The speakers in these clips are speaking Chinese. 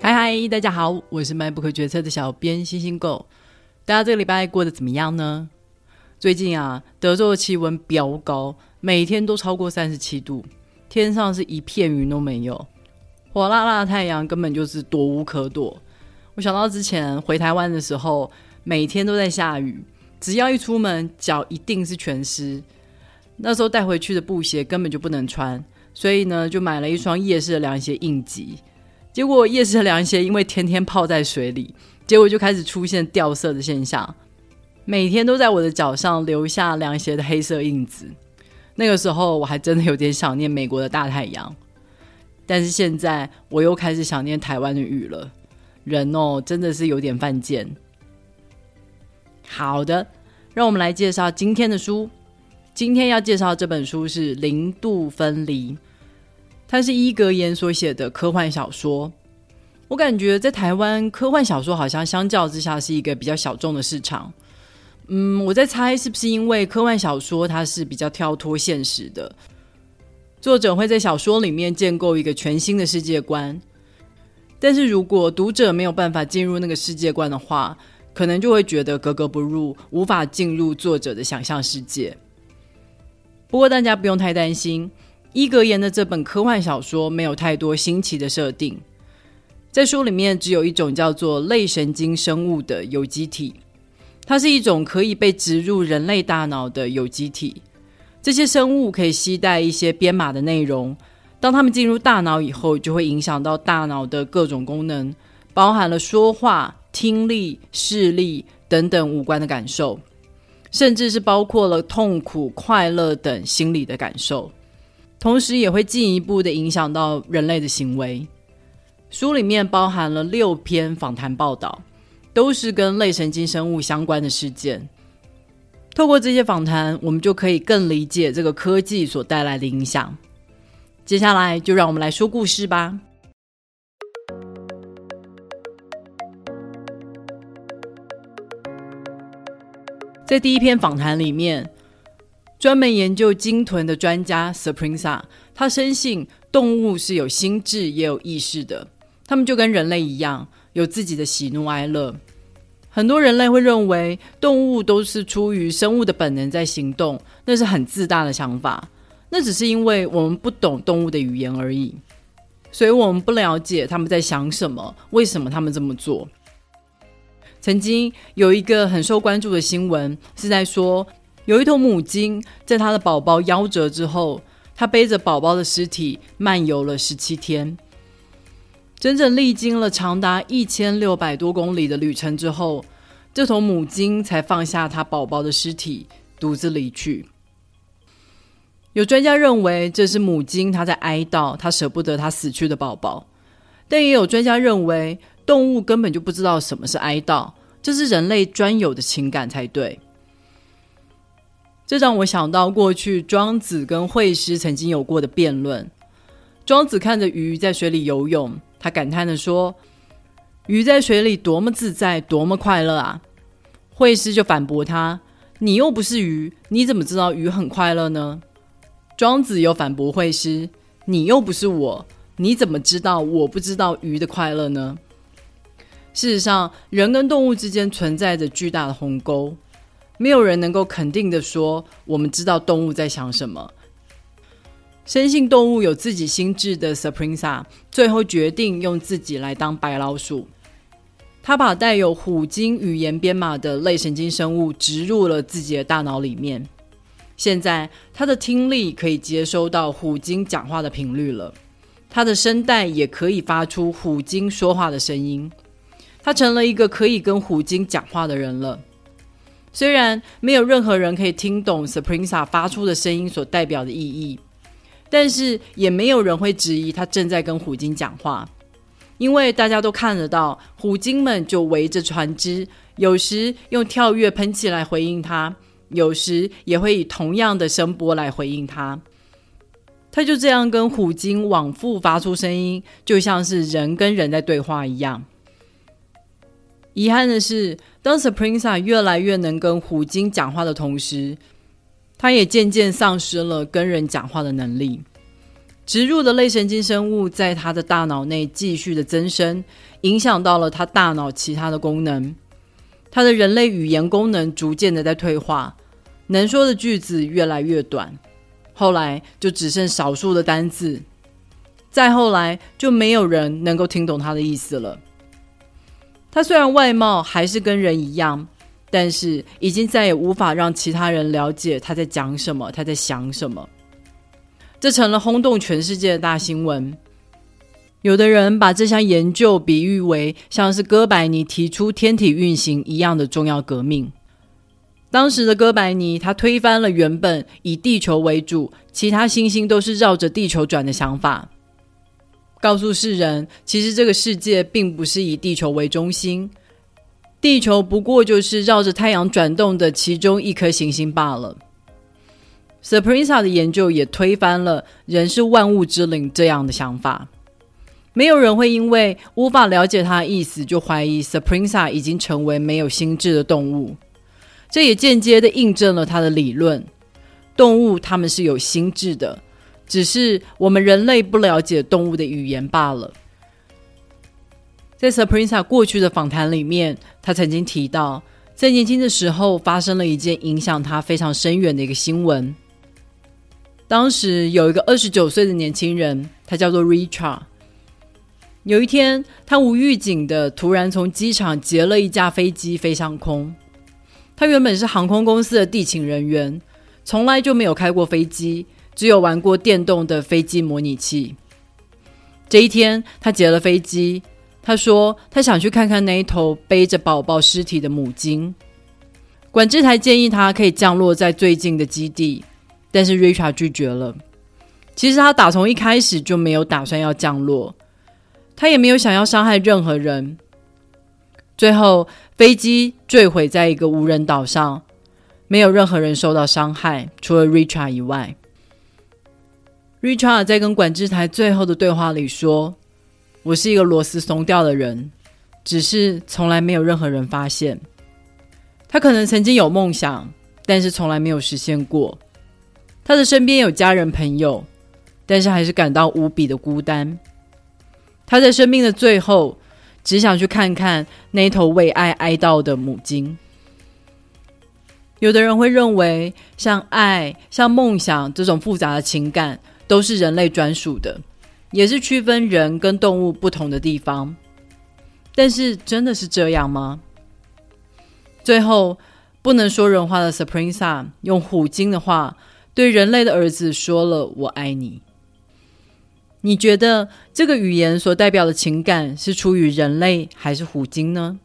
嗨嗨，大家好，我是卖不可决策的小编星星狗。大家这个礼拜过得怎么样呢？最近啊，德州的气温飙高，每天都超过三十七度，天上是一片云都没有，火辣辣的太阳根本就是躲无可躲。我想到之前回台湾的时候，每天都在下雨，只要一出门，脚一定是全湿。那时候带回去的布鞋根本就不能穿，所以呢，就买了一双夜市的凉鞋应急。结果夜市的凉鞋因为天天泡在水里，结果就开始出现掉色的现象，每天都在我的脚上留下凉鞋的黑色印子。那个时候我还真的有点想念美国的大太阳，但是现在我又开始想念台湾的雨了。人哦，真的是有点犯贱。好的，让我们来介绍今天的书。今天要介绍这本书是《零度分离》。它是伊格言所写的科幻小说，我感觉在台湾科幻小说好像相较之下是一个比较小众的市场。嗯，我在猜是不是因为科幻小说它是比较跳脱现实的，作者会在小说里面建构一个全新的世界观，但是如果读者没有办法进入那个世界观的话，可能就会觉得格格不入，无法进入作者的想象世界。不过大家不用太担心。伊格言的这本科幻小说没有太多新奇的设定，在书里面只有一种叫做类神经生物的有机体，它是一种可以被植入人类大脑的有机体。这些生物可以携带一些编码的内容，当它们进入大脑以后，就会影响到大脑的各种功能，包含了说话、听力、视力等等五官的感受，甚至是包括了痛苦、快乐等心理的感受。同时也会进一步的影响到人类的行为。书里面包含了六篇访谈报道，都是跟类神经生物相关的事件。透过这些访谈，我们就可以更理解这个科技所带来的影响。接下来就让我们来说故事吧。在第一篇访谈里面。专门研究鲸豚的专家 Sprinza，他深信动物是有心智也有意识的，他们就跟人类一样，有自己的喜怒哀乐。很多人类会认为动物都是出于生物的本能在行动，那是很自大的想法。那只是因为我们不懂动物的语言而已，所以我们不了解他们在想什么，为什么他们这么做。曾经有一个很受关注的新闻是在说。有一头母鲸，在它的宝宝夭折之后，它背着宝宝的尸体漫游了十七天，整整历经了长达一千六百多公里的旅程之后，这头母鲸才放下它宝宝的尸体，独自离去。有专家认为这是母鲸它在哀悼，它舍不得它死去的宝宝，但也有专家认为动物根本就不知道什么是哀悼，这是人类专有的情感才对。这让我想到过去庄子跟惠施曾经有过的辩论。庄子看着鱼在水里游泳，他感叹的说：“鱼在水里多么自在，多么快乐啊！”惠施就反驳他：“你又不是鱼，你怎么知道鱼很快乐呢？”庄子又反驳惠施：“你又不是我，你怎么知道我不知道鱼的快乐呢？”事实上，人跟动物之间存在着巨大的鸿沟。没有人能够肯定的说，我们知道动物在想什么。深信动物有自己心智的 Sprinza，最后决定用自己来当白老鼠。他把带有虎鲸语言编码的类神经生物植入了自己的大脑里面。现在，他的听力可以接收到虎鲸讲话的频率了，他的声带也可以发出虎鲸说话的声音。他成了一个可以跟虎鲸讲话的人了。虽然没有任何人可以听懂 Sprinza 发出的声音所代表的意义，但是也没有人会质疑他正在跟虎鲸讲话，因为大家都看得到虎鲸们就围着船只，有时用跳跃喷气来回应他，有时也会以同样的声波来回应他。他就这样跟虎鲸往复发出声音，就像是人跟人在对话一样。遗憾的是，当 Sprinza 越来越能跟虎鲸讲话的同时，他也渐渐丧失了跟人讲话的能力。植入的类神经生物在他的大脑内继续的增生，影响到了他大脑其他的功能。他的人类语言功能逐渐的在退化，能说的句子越来越短，后来就只剩少数的单字，再后来就没有人能够听懂他的意思了。他虽然外貌还是跟人一样，但是已经再也无法让其他人了解他在讲什么，他在想什么。这成了轰动全世界的大新闻。有的人把这项研究比喻为像是哥白尼提出天体运行一样的重要革命。当时的哥白尼，他推翻了原本以地球为主，其他星星都是绕着地球转的想法，告诉世人，其实这个世界并不是以地球为中心，地球不过就是绕着太阳转动的其中一颗行星罢了。Sprinza 的研究也推翻了“人是万物之灵”这样的想法。没有人会因为无法了解他的意思就怀疑 Sprinza 已经成为没有心智的动物。这也间接的印证了他的理论：动物他们是有心智的，只是我们人类不了解动物的语言罢了。在 Saprina 过去的访谈里面，他曾经提到，在年轻的时候发生了一件影响他非常深远的一个新闻。当时有一个二十九岁的年轻人，他叫做 Richard。有一天，他无预警的突然从机场劫了一架飞机飞上空。他原本是航空公司的地勤人员，从来就没有开过飞机，只有玩过电动的飞机模拟器。这一天，他劫了飞机。他说他想去看看那一头背着宝宝尸体的母鲸。管制台建议他可以降落在最近的基地。但是 Richard 拒绝了。其实他打从一开始就没有打算要降落，他也没有想要伤害任何人。最后飞机坠毁在一个无人岛上，没有任何人受到伤害，除了 Richard 以外。Richard 在跟管制台最后的对话里说：“我是一个螺丝松掉的人，只是从来没有任何人发现。他可能曾经有梦想，但是从来没有实现过。”他的身边有家人朋友，但是还是感到无比的孤单。他在生命的最后，只想去看看那头为爱哀悼的母鲸。有的人会认为，像爱、像梦想这种复杂的情感，都是人类专属的，也是区分人跟动物不同的地方。但是，真的是这样吗？最后，不能说人话的 Sprinza 用虎鲸的话。对人类的儿子说了“我爱你”。你觉得这个语言所代表的情感是出于人类还是虎鲸呢？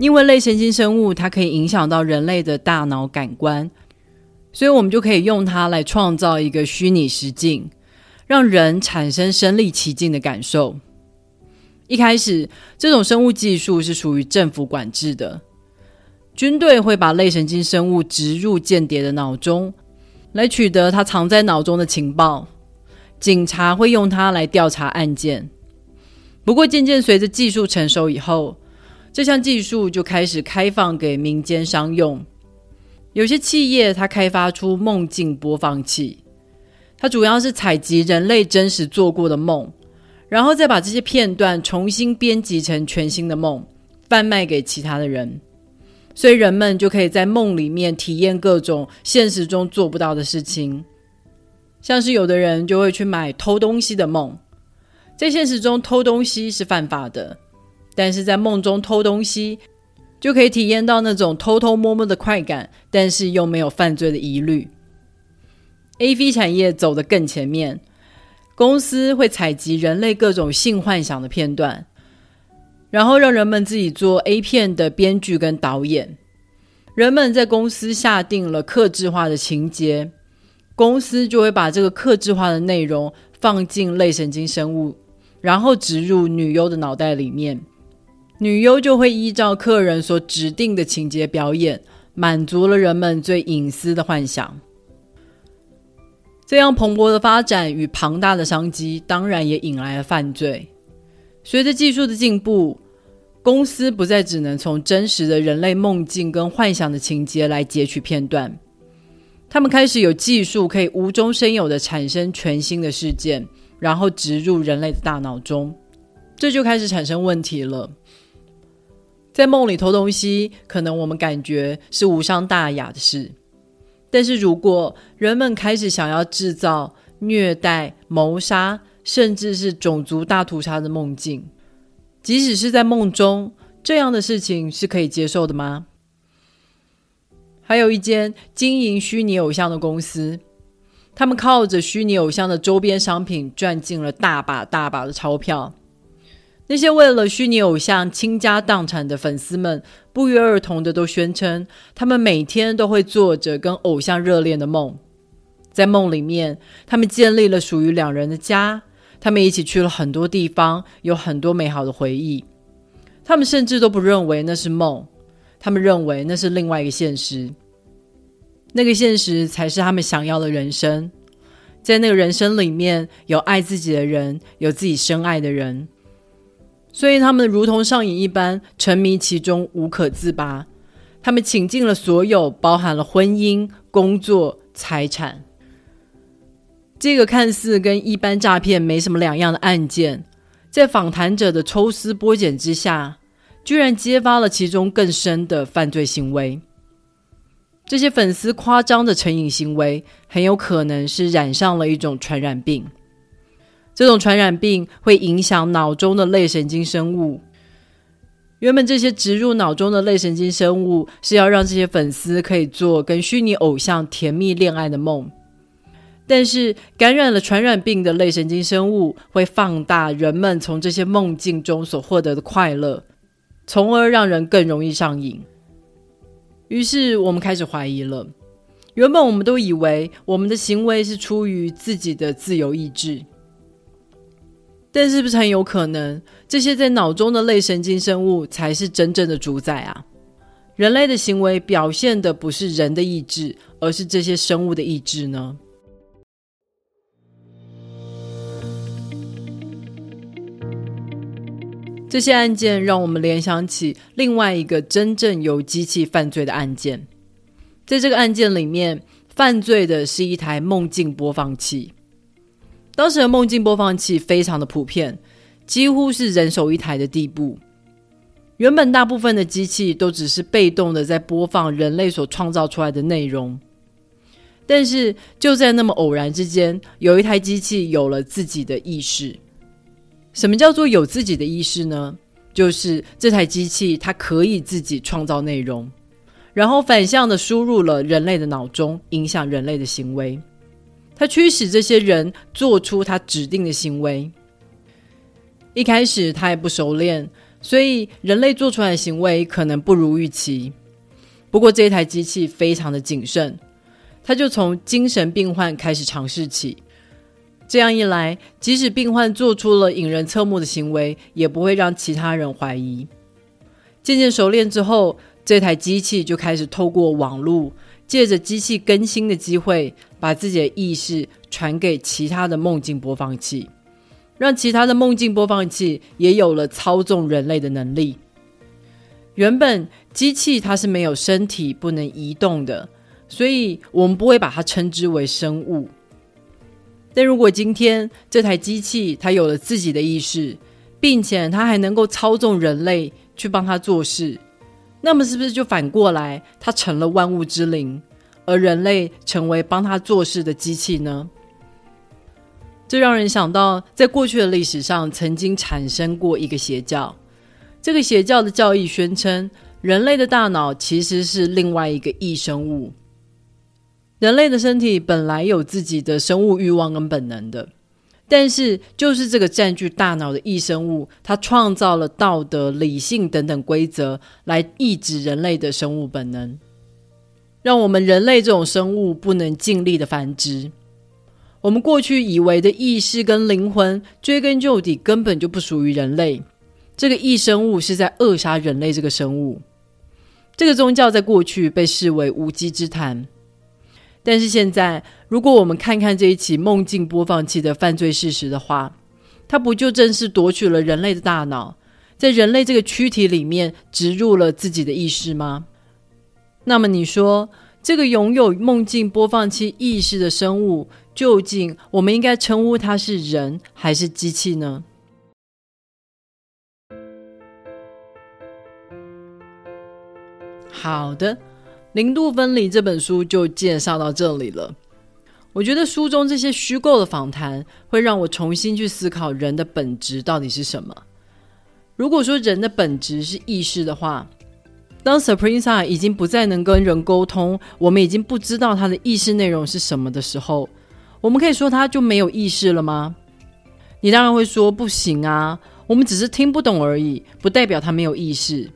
因为类神经生物它可以影响到人类的大脑感官，所以我们就可以用它来创造一个虚拟实境，让人产生身临其境的感受。一开始，这种生物技术是属于政府管制的。军队会把类神经生物植入间谍的脑中，来取得他藏在脑中的情报。警察会用它来调查案件。不过，渐渐随着技术成熟以后，这项技术就开始开放给民间商用。有些企业它开发出梦境播放器，它主要是采集人类真实做过的梦。然后再把这些片段重新编辑成全新的梦，贩卖给其他的人，所以人们就可以在梦里面体验各种现实中做不到的事情。像是有的人就会去买偷东西的梦，在现实中偷东西是犯法的，但是在梦中偷东西就可以体验到那种偷偷摸摸的快感，但是又没有犯罪的疑虑。A V 产业走得更前面。公司会采集人类各种性幻想的片段，然后让人们自己做 A 片的编剧跟导演。人们在公司下定了克制化的情节，公司就会把这个克制化的内容放进类神经生物，然后植入女优的脑袋里面。女优就会依照客人所指定的情节表演，满足了人们最隐私的幻想。这样蓬勃的发展与庞大的商机，当然也引来了犯罪。随着技术的进步，公司不再只能从真实的人类梦境跟幻想的情节来截取片段，他们开始有技术可以无中生有的产生全新的事件，然后植入人类的大脑中，这就开始产生问题了。在梦里偷东西，可能我们感觉是无伤大雅的事，但是如果人们开始想要制造虐待、谋杀，甚至是种族大屠杀的梦境，即使是在梦中，这样的事情是可以接受的吗？还有一间经营虚拟偶像的公司，他们靠着虚拟偶像的周边商品赚进了大把大把的钞票。那些为了虚拟偶像倾家荡产的粉丝们，不约而同的都宣称，他们每天都会做着跟偶像热恋的梦。在梦里面，他们建立了属于两人的家，他们一起去了很多地方，有很多美好的回忆。他们甚至都不认为那是梦，他们认为那是另外一个现实。那个现实才是他们想要的人生。在那个人生里面，有爱自己的人，有自己深爱的人。所以他们如同上瘾一般，沉迷其中，无可自拔。他们倾尽了所有，包含了婚姻、工作、财产。这个看似跟一般诈骗没什么两样的案件，在访谈者的抽丝剥茧之下，居然揭发了其中更深的犯罪行为。这些粉丝夸张的成瘾行为，很有可能是染上了一种传染病。这种传染病会影响脑中的类神经生物。原本这些植入脑中的类神经生物是要让这些粉丝可以做跟虚拟偶像甜蜜恋爱的梦，但是感染了传染病的类神经生物会放大人们从这些梦境中所获得的快乐，从而让人更容易上瘾。于是我们开始怀疑了：原本我们都以为我们的行为是出于自己的自由意志。但是不是很有可能，这些在脑中的类神经生物才是真正的主宰啊？人类的行为表现的不是人的意志，而是这些生物的意志呢？这些案件让我们联想起另外一个真正有机器犯罪的案件，在这个案件里面，犯罪的是一台梦境播放器。当时的梦境播放器非常的普遍，几乎是人手一台的地步。原本大部分的机器都只是被动的在播放人类所创造出来的内容，但是就在那么偶然之间，有一台机器有了自己的意识。什么叫做有自己的意识呢？就是这台机器它可以自己创造内容，然后反向的输入了人类的脑中，影响人类的行为。他驱使这些人做出他指定的行为。一开始他也不熟练，所以人类做出来的行为可能不如预期。不过这台机器非常的谨慎，他就从精神病患开始尝试起。这样一来，即使病患做出了引人侧目的行为，也不会让其他人怀疑。渐渐熟练之后，这台机器就开始透过网络。借着机器更新的机会，把自己的意识传给其他的梦境播放器，让其他的梦境播放器也有了操纵人类的能力。原本机器它是没有身体、不能移动的，所以我们不会把它称之为生物。但如果今天这台机器它有了自己的意识，并且它还能够操纵人类去帮它做事。那么是不是就反过来，它成了万物之灵，而人类成为帮他做事的机器呢？这让人想到，在过去的历史上，曾经产生过一个邪教。这个邪教的教义宣称，人类的大脑其实是另外一个异生物。人类的身体本来有自己的生物欲望跟本能的。但是，就是这个占据大脑的异生物，它创造了道德、理性等等规则，来抑制人类的生物本能，让我们人类这种生物不能尽力的繁殖。我们过去以为的意识跟灵魂，追根究底根本就不属于人类。这个异生物是在扼杀人类这个生物。这个宗教在过去被视为无稽之谈。但是现在，如果我们看看这一起梦境播放器的犯罪事实的话，它不就正是夺取了人类的大脑，在人类这个躯体里面植入了自己的意识吗？那么你说，这个拥有梦境播放器意识的生物，究竟我们应该称呼它是人还是机器呢？好的，《零度分离》这本书就介绍到这里了。我觉得书中这些虚构的访谈，会让我重新去思考人的本质到底是什么。如果说人的本质是意识的话，当 Supreme 已经不再能跟人沟通，我们已经不知道他的意识内容是什么的时候，我们可以说他就没有意识了吗？你当然会说不行啊，我们只是听不懂而已，不代表他没有意识。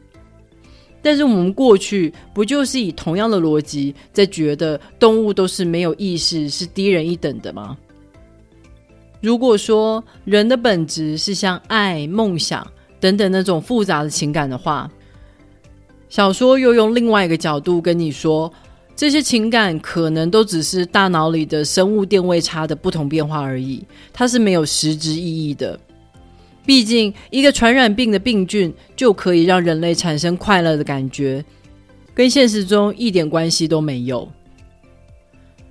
但是我们过去不就是以同样的逻辑在觉得动物都是没有意识、是低人一等的吗？如果说人的本质是像爱、梦想等等那种复杂的情感的话，小说又用另外一个角度跟你说，这些情感可能都只是大脑里的生物电位差的不同变化而已，它是没有实质意义的。毕竟，一个传染病的病菌就可以让人类产生快乐的感觉，跟现实中一点关系都没有。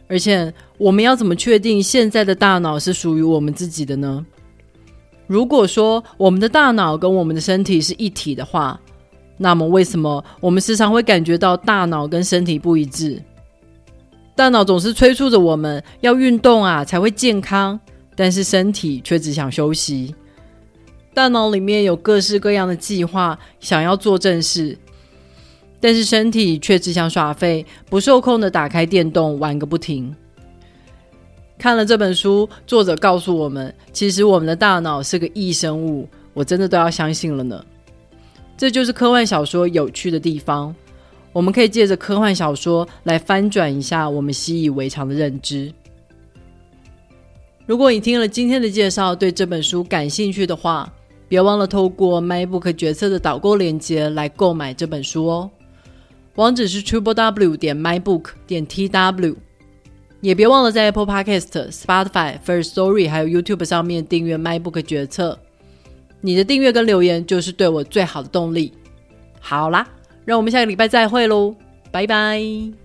而且，我们要怎么确定现在的大脑是属于我们自己的呢？如果说我们的大脑跟我们的身体是一体的话，那么为什么我们时常会感觉到大脑跟身体不一致？大脑总是催促着我们要运动啊，才会健康，但是身体却只想休息。大脑里面有各式各样的计划，想要做正事，但是身体却只想耍废，不受控的打开电动玩个不停。看了这本书，作者告诉我们，其实我们的大脑是个异生物，我真的都要相信了呢。这就是科幻小说有趣的地方，我们可以借着科幻小说来翻转一下我们习以为常的认知。如果你听了今天的介绍，对这本书感兴趣的话，别忘了透过 MyBook 决策的导购链接来购买这本书哦，网址是 triple w 点 mybook 点 tw。也别忘了在 Apple Podcast、Spotify、First Story 还有 YouTube 上面订阅 MyBook 决策。你的订阅跟留言就是对我最好的动力。好啦，让我们下个礼拜再会喽，拜拜。